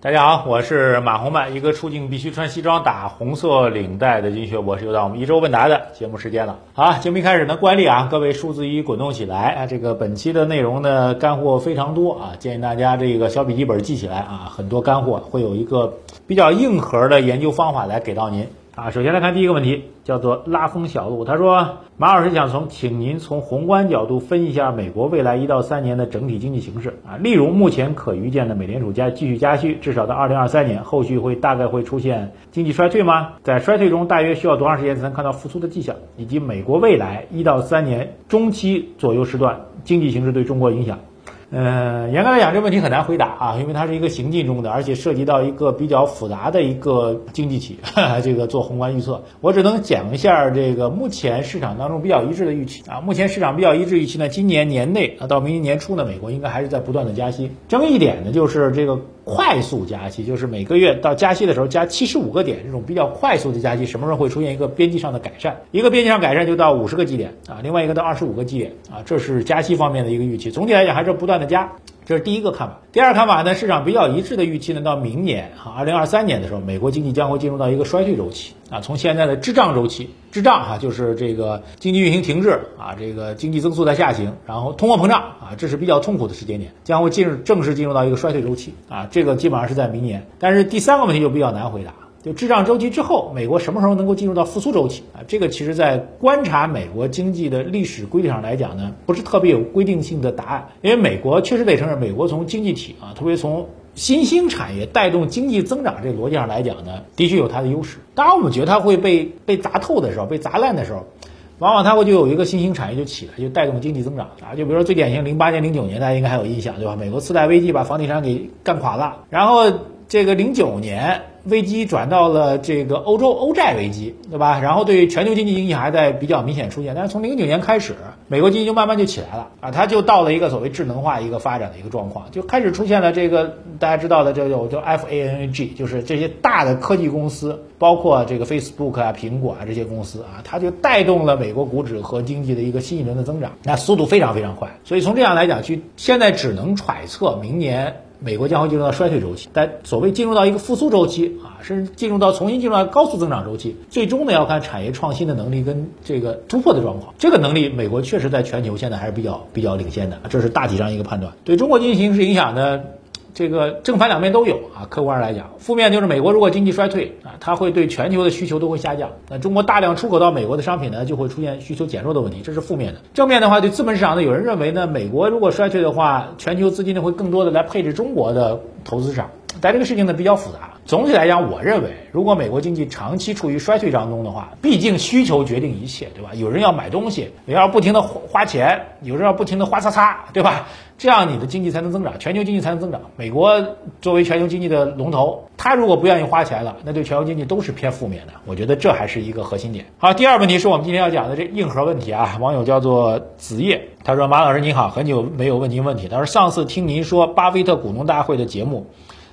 大家好，我是马红漫，一个出镜必须穿西装打红色领带的金学博士，又到我们一周问答的节目时间了。好，节目一开始呢，惯例啊，各位数字一滚动起来啊！这个本期的内容呢，干货非常多啊，建议大家这个小笔记本记起来啊，很多干货，会有一个比较硬核的研究方法来给到您。啊，首先来看第一个问题，叫做拉风小路。他说，马老师想从，请您从宏观角度分析一下美国未来一到三年的整体经济形势啊，例如目前可预见的美联储加继续加息，至少到二零二三年，后续会大概会出现经济衰退吗？在衰退中大约需要多长时间才能看到复苏的迹象？以及美国未来一到三年中期左右时段经济形势对中国影响？呃，严格来讲，这问题很难回答啊，因为它是一个行进中的，而且涉及到一个比较复杂的一个经济体，这个做宏观预测，我只能讲一下这个目前市场当中比较一致的预期啊。目前市场比较一致预期呢，今年年内啊到明年年初呢，美国应该还是在不断的加息。争议点呢，就是这个快速加息，就是每个月到加息的时候加七十五个点，这种比较快速的加息，什么时候会出现一个边际上的改善？一个边际上改善就到五十个基点啊，另外一个到二十五个基点啊，这是加息方面的一个预期。总体来讲还是不断。的加，这是第一个看法。第二看法呢，市场比较一致的预期呢，到明年啊，二零二三年的时候，美国经济将会进入到一个衰退周期啊。从现在的滞胀周期，滞胀哈，就是这个经济运行停滞啊，这个经济增速在下行，然后通货膨胀啊，这是比较痛苦的时间点，将会进入正式进入到一个衰退周期啊。这个基本上是在明年。但是第三个问题就比较难回答。就滞胀周期之后，美国什么时候能够进入到复苏周期啊？这个其实，在观察美国经济的历史规律上来讲呢，不是特别有规定性的答案。因为美国确实得承认，美国从经济体啊，特别从新兴产业带动经济增长这逻辑上来讲呢，的确有它的优势。当我们觉得它会被被砸透的时候，被砸烂的时候，往往它会就有一个新兴产业就起来，就带动经济增长啊。就比如说最典型，零八年、零九年，大家应该还有印象对吧？美国次贷危机把房地产给干垮了，然后这个零九年。危机转到了这个欧洲欧债危机，对吧？然后对全球经济影响还在比较明显出现。但是从零九年开始，美国经济就慢慢就起来了啊，它就到了一个所谓智能化一个发展的一个状况，就开始出现了这个大家知道的这叫叫 F A N G，就是这些大的科技公司，包括这个 Facebook 啊、苹果啊这些公司啊，它就带动了美国股指和经济的一个新一轮的增长，那速度非常非常快。所以从这样来讲，去现在只能揣测明年。美国将会进入到衰退周期，但所谓进入到一个复苏周期啊，甚至进入到重新进入到高速增长周期，最终呢要看产业创新的能力跟这个突破的状况。这个能力，美国确实在全球现在还是比较比较领先的，这是大体上一个判断。对中国经济形势影响呢？这个正反两面都有啊，客观上来讲，负面就是美国如果经济衰退啊，它会对全球的需求都会下降。那中国大量出口到美国的商品呢，就会出现需求减弱的问题，这是负面的。正面的话，对资本市场呢，有人认为呢，美国如果衰退的话，全球资金呢会更多的来配置中国的投资市场。但这个事情呢比较复杂。总体来讲，我认为，如果美国经济长期处于衰退当中的话，毕竟需求决定一切，对吧？有人要买东西，你要不停的花花钱，有人要不停的花擦擦，对吧？这样你的经济才能增长，全球经济才能增长。美国作为全球经济的龙头，他如果不愿意花钱了，那对全球经济都是偏负面的。我觉得这还是一个核心点。好，第二问题是我们今天要讲的这硬核问题啊。网友叫做子夜，他说：“马老师您好，很久没有问您问题。他说上次听您说巴菲特股东大会的节目。”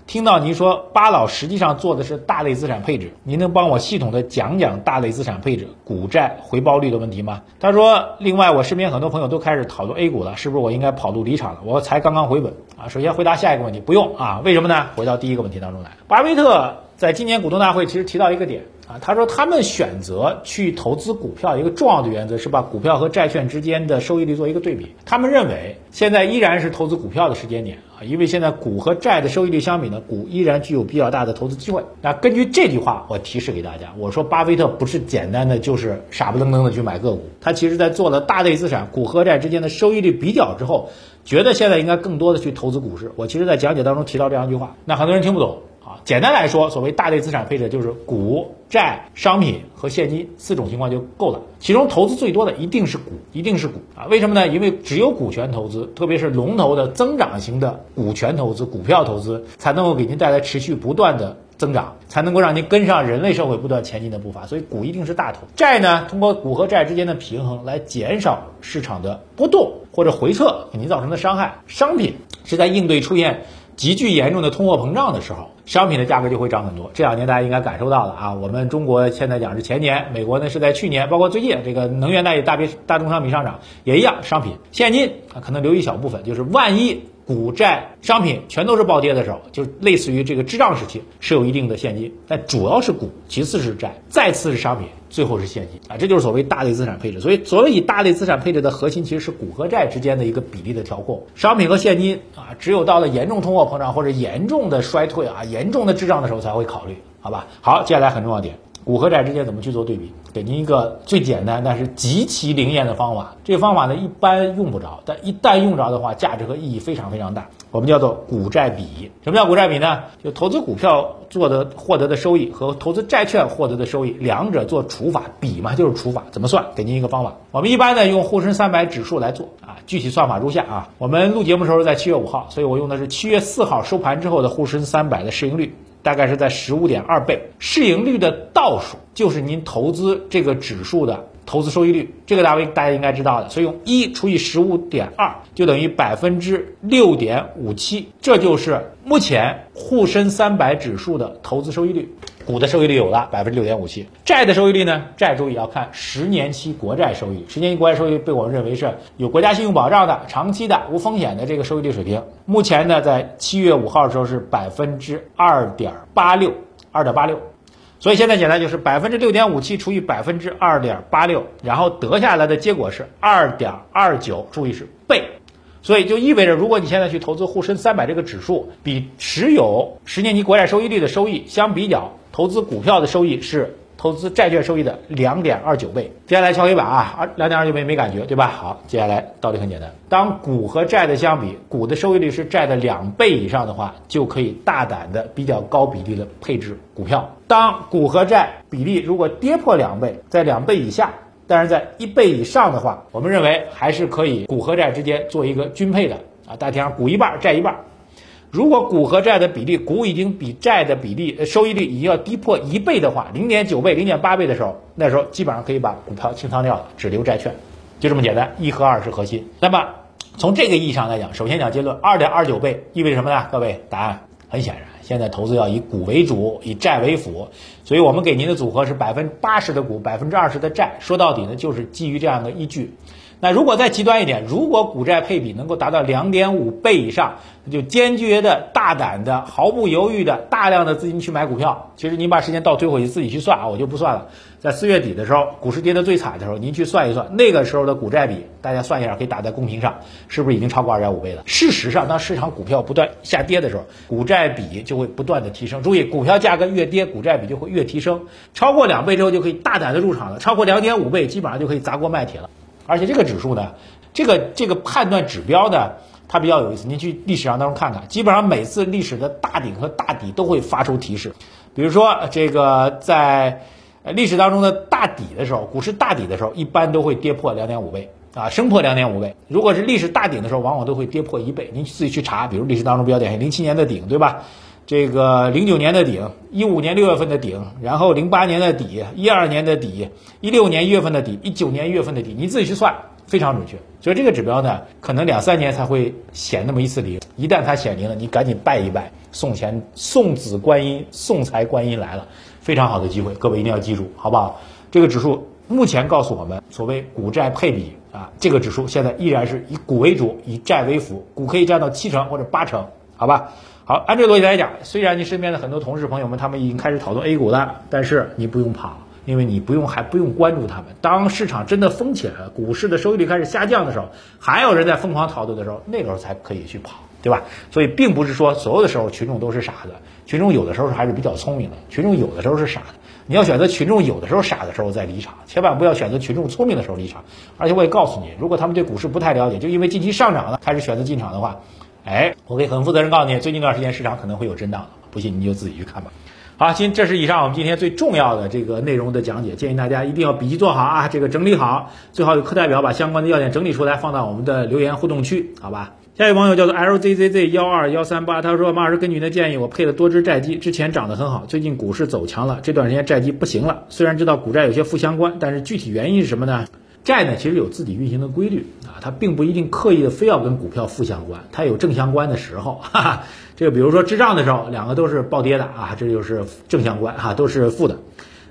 听到您说巴老实际上做的是大类资产配置，您能帮我系统的讲讲大类资产配置股债回报率的问题吗？他说，另外我身边很多朋友都开始讨论 A 股了，是不是我应该跑路离场了？我才刚刚回本啊。首先回答下一个问题，不用啊，为什么呢？回到第一个问题当中来，巴菲特在今年股东大会其实提到一个点。啊，他说他们选择去投资股票，一个重要的原则是把股票和债券之间的收益率做一个对比。他们认为现在依然是投资股票的时间点啊，因为现在股和债的收益率相比呢，股依然具有比较大的投资机会。那根据这句话，我提示给大家，我说巴菲特不是简单的就是傻不愣登的去买个股，他其实在做了大类资产股和债之间的收益率比较之后，觉得现在应该更多的去投资股市。我其实在讲解当中提到这样一句话，那很多人听不懂。啊，简单来说，所谓大类资产配置就是股、债、商品和现金四种情况就够了。其中投资最多的一定是股，一定是股啊？为什么呢？因为只有股权投资，特别是龙头的增长型的股权投资、股票投资，才能够给您带来持续不断的增长，才能够让您跟上人类社会不断前进的步伐。所以股一定是大头。债呢，通过股和债之间的平衡来减少市场的波动或者回撤给您造成的伤害。商品是在应对出现。极具严重的通货膨胀的时候，商品的价格就会涨很多。这两年大家应该感受到了啊，我们中国现在讲是前年，美国呢是在去年，包括最近这个能源大也大别大宗商品上涨也一样，商品现金啊可能留一小部分，就是万一股债商品全都是暴跌的时候，就类似于这个滞胀时期，是有一定的现金，但主要是股，其次是债，再次是商品，最后是现金啊，这就是所谓大类资产配置。所以，所谓以大类资产配置的核心，其实是股和债之间的一个比例的调控。商品和现金啊，只有到了严重通货膨胀或者严重的衰退啊、严重的滞胀的时候才会考虑，好吧？好，接下来很重要点。股和债之间怎么去做对比？给您一个最简单但是极其灵验的方法。这个方法呢，一般用不着，但一旦用着的话，价值和意义非常非常大。我们叫做股债比。什么叫股债比呢？就投资股票做的获得的收益和投资债券获得的收益，两者做除法比嘛，就是除法。怎么算？给您一个方法。我们一般呢用沪深三百指数来做啊，具体算法如下啊。我们录节目时候在七月五号，所以我用的是七月四号收盘之后的沪深三百的市盈率。大概是在十五点二倍，市盈率的倒数就是您投资这个指数的投资收益率，这个大位大家应该知道的，所以用一除以十五点二就等于百分之六点五七，这就是目前沪深三百指数的投资收益率。股的收益率有了百分之六点五七，债的收益率呢？债注意要看十年期国债收益，十年期国债收益被我们认为是有国家信用保障的、长期的、无风险的这个收益率水平。目前呢，在七月五号的时候是百分之二点八六，二点八六。所以现在简单就是百分之六点五七除以百分之二点八六，然后得下来的结果是二点二九，注意是倍。所以就意味着，如果你现在去投资沪深三百这个指数，比持有十年期国债收益率的收益相比较。投资股票的收益是投资债券收益的两点二九倍。接下来敲黑板啊，二两点二九倍没感觉对吧？好，接下来道理很简单，当股和债的相比，股的收益率是债的两倍以上的话，就可以大胆的比较高比例的配置股票。当股和债比例如果跌破两倍，在两倍以下，但是在一倍以上的话，我们认为还是可以股和债之间做一个均配的啊，大体上股一半，债一半。如果股和债的比例，股已经比债的比例收益率已经要低破一倍的话，零点九倍、零点八倍的时候，那时候基本上可以把股票清仓掉了，只留债券，就这么简单。一和二是核心。那么从这个意义上来讲，首先讲结论，二点二九倍意味着什么呢？各位，答案很显然，现在投资要以股为主，以债为辅，所以我们给您的组合是百分之八十的股，百分之二十的债。说到底呢，就是基于这样的依据。那如果再极端一点，如果股债配比能够达到两点五倍以上，那就坚决的、大胆的、毫不犹豫的、大量的资金去买股票。其实您把时间倒推回去，自己去算啊，我就不算了。在四月底的时候，股市跌得最惨的时候，您去算一算，那个时候的股债比，大家算一下，可以打在公屏上，是不是已经超过二点五倍了？事实上，当市场股票不断下跌的时候，股债比就会不断的提升。注意，股票价格越跌，股债比就会越提升。超过两倍之后，就可以大胆的入场了。超过两点五倍，基本上就可以砸锅卖铁了。而且这个指数呢，这个这个判断指标呢，它比较有意思。您去历史上当中看看，基本上每次历史的大顶和大底都会发出提示。比如说这个在历史当中的大底的时候，股市大底的时候，一般都会跌破两点五倍啊，升破两点五倍。如果是历史大顶的时候，往往都会跌破一倍。您自己去查，比如历史当中比较典型，零七年的顶，对吧？这个零九年的顶，一五年六月份的顶，然后零八年的底，一二年的底，一六年一月份的底，一九年一月份的底，你自己去算，非常准确。所以这个指标呢，可能两三年才会显那么一次灵。一旦它显灵了，你赶紧拜一拜，送钱送子观音，送财观音来了，非常好的机会，各位一定要记住，好不好？这个指数目前告诉我们，所谓股债配比啊，这个指数现在依然是以股为主，以债为辅，股可以占到七成或者八成，好吧？好，按这个逻辑来讲，虽然你身边的很多同事朋友们他们已经开始讨论 A 股了，但是你不用怕，因为你不用还不用关注他们。当市场真的疯起来了，股市的收益率开始下降的时候，还有人在疯狂讨论的时候，那个时候才可以去跑，对吧？所以并不是说所有的时候群众都是傻子，群众有的时候还是比较聪明的，群众有的时候是傻的。你要选择群众有的时候傻的时候再离场，千万不要选择群众聪明的时候离场。而且我也告诉你，如果他们对股市不太了解，就因为近期上涨了开始选择进场的话。哎，我可以很负责任告诉你，最近一段时间市场可能会有震荡不信你就自己去看吧。好，今这是以上我们今天最重要的这个内容的讲解，建议大家一定要笔记做好啊，这个整理好，最好有课代表把相关的要点整理出来，放到我们的留言互动区，好吧？下一位网友叫做 LZZZ 幺二幺三八，他说马老师根据您的建议，我配了多只债基，之前涨得很好，最近股市走强了，这段时间债基不行了。虽然知道股债有些负相关，但是具体原因是什么呢？债呢，其实有自己运行的规律啊，它并不一定刻意的非要跟股票负相关，它有正相关的时候。哈哈，这个比如说滞胀的时候，两个都是暴跌的啊，这就是正相关哈，都是负的。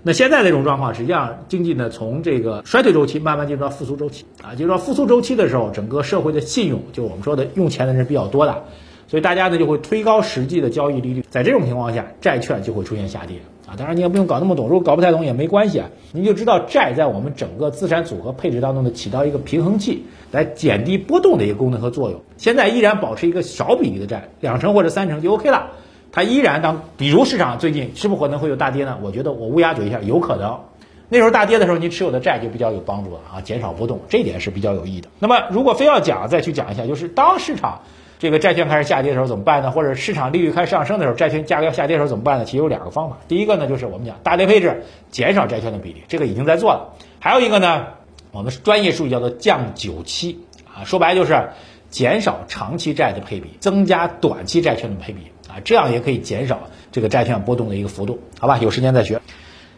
那现在这种状况，实际上经济呢从这个衰退周期慢慢进入到复苏周期啊，进入到复苏周期的时候，整个社会的信用，就我们说的用钱的人比较多的，所以大家呢就会推高实际的交易利率，在这种情况下，债券就会出现下跌当然你也不用搞那么懂，如果搞不太懂也没关系啊，你就知道债在我们整个资产组合配置当中呢起到一个平衡器，来减低波动的一个功能和作用。现在依然保持一个小比例的债，两成或者三成就 OK 了。它依然当，比如市场最近是不是可能会有大跌呢？我觉得我乌鸦嘴一下，有可能。那时候大跌的时候，你持有的债就比较有帮助了啊，减少波动，这一点是比较有益的。那么如果非要讲，再去讲一下，就是当市场这个债券开始下跌的时候怎么办呢？或者市场利率开始上升的时候，债券价格要下跌的时候怎么办呢？其实有两个方法。第一个呢，就是我们讲大跌配置，减少债券的比例，这个已经在做了。还有一个呢，我们专业术语叫做降久期啊，说白就是减少长期债的配比，增加短期债券的配比。啊，这样也可以减少这个债券波动的一个幅度，好吧？有时间再学。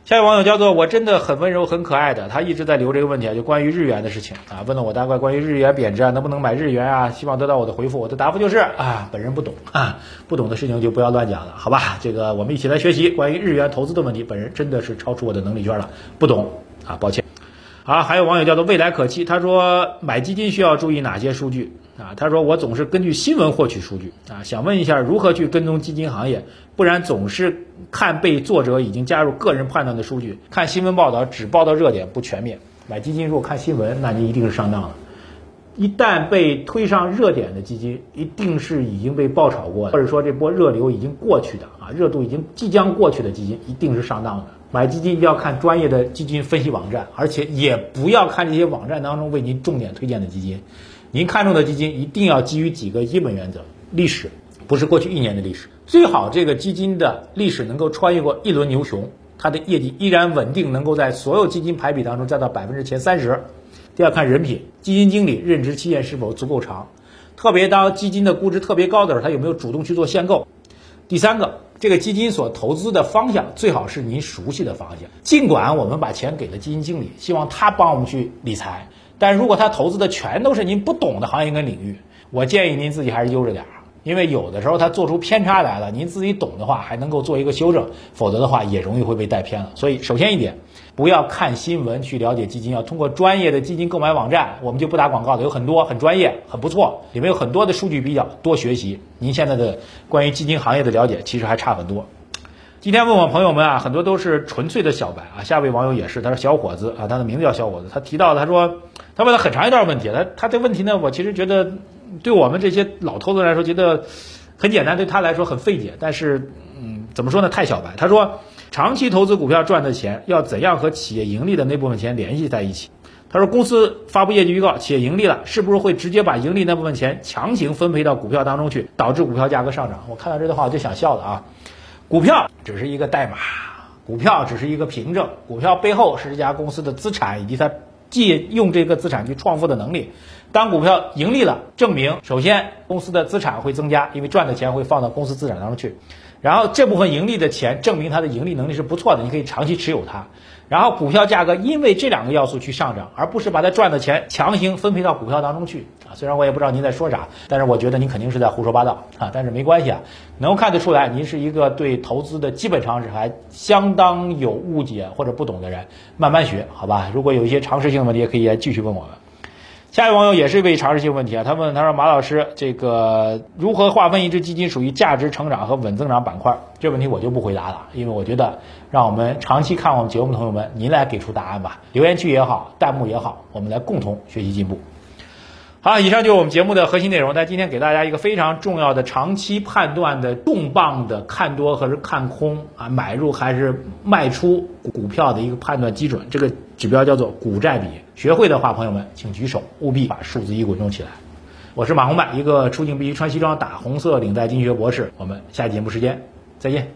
下一位网友叫做我真的很温柔很可爱的，他一直在留这个问题啊，就关于日元的事情啊，问了我大概关于日元贬值啊，能不能买日元啊？希望得到我的回复。我的答复就是啊，本人不懂啊，不懂的事情就不要乱讲了，好吧？这个我们一起来学习关于日元投资的问题，本人真的是超出我的能力圈了，不懂啊，抱歉。好，还有网友叫做未来可期，他说买基金需要注意哪些数据啊？他说我总是根据新闻获取数据啊，想问一下如何去跟踪基金行业，不然总是看被作者已经加入个人判断的数据，看新闻报道只报道热点不全面。买基金如果看新闻，那你一定是上当了。一旦被推上热点的基金，一定是已经被爆炒过的，或者说这波热流已经过去的啊，热度已经即将过去的基金，一定是上当的。买基金一定要看专业的基金分析网站，而且也不要看这些网站当中为您重点推荐的基金。您看中的基金一定要基于几个基本原则：历史，不是过去一年的历史，最好这个基金的历史能够穿越过一轮牛熊，它的业绩依然稳定，能够在所有基金排比当中占到百分之前三十。第二，看人品，基金经理任职期限是否足够长，特别当基金的估值特别高的时候，他有没有主动去做限购。第三个，这个基金所投资的方向最好是您熟悉的方向。尽管我们把钱给了基金经理，希望他帮我们去理财，但如果他投资的全都是您不懂的行业跟领域，我建议您自己还是悠着点儿，因为有的时候他做出偏差来了，您自己懂的话还能够做一个修正，否则的话也容易会被带偏了。所以，首先一点。不要看新闻去了解基金，要通过专业的基金购买网站，我们就不打广告了，有很多很专业，很不错，里面有很多的数据比较，多学习。您现在的关于基金行业的了解其实还差很多。今天问我朋友们啊，很多都是纯粹的小白啊。下位网友也是，他说小伙子啊，他的名字叫小伙子，他提到他说他问了很长一段问题，他他这问题呢，我其实觉得对我们这些老头子来说觉得很简单，对他来说很费解，但是嗯，怎么说呢，太小白。他说。长期投资股票赚的钱要怎样和企业盈利的那部分钱联系在一起？他说，公司发布业绩预告，企业盈利了，是不是会直接把盈利那部分钱强行分配到股票当中去，导致股票价格上涨？我看到这段话我就想笑了啊！股票只是一个代码，股票只是一个凭证，股票背后是这家公司的资产以及它借用这个资产去创富的能力。当股票盈利了，证明首先公司的资产会增加，因为赚的钱会放到公司资产当中去。然后这部分盈利的钱证明它的盈利能力是不错的，你可以长期持有它。然后股票价格因为这两个要素去上涨，而不是把它赚的钱强行分配到股票当中去啊。虽然我也不知道您在说啥，但是我觉得您肯定是在胡说八道啊。但是没关系啊，能够看得出来您是一个对投资的基本常识还相当有误解或者不懂的人，慢慢学好吧。如果有一些常识性的问题，也可以继续问我们。下一位网友也是一位常识性问题啊，他问他说马老师，这个如何划分一只基金属于价值成长和稳增长板块？这问题我就不回答了，因为我觉得让我们长期看我们节目的朋友们，您来给出答案吧，留言区也好，弹幕也好，我们来共同学习进步。好，以上就是我们节目的核心内容。但今天给大家一个非常重要的长期判断的重磅的看多还是看空啊，买入还是卖出股票的一个判断基准，这个指标叫做股债比。学会的话，朋友们请举手，务必把数字一滚动起来。我是马红曼，一个出镜必须穿西装、打红色领带经济学博士。我们下期节目时间再见。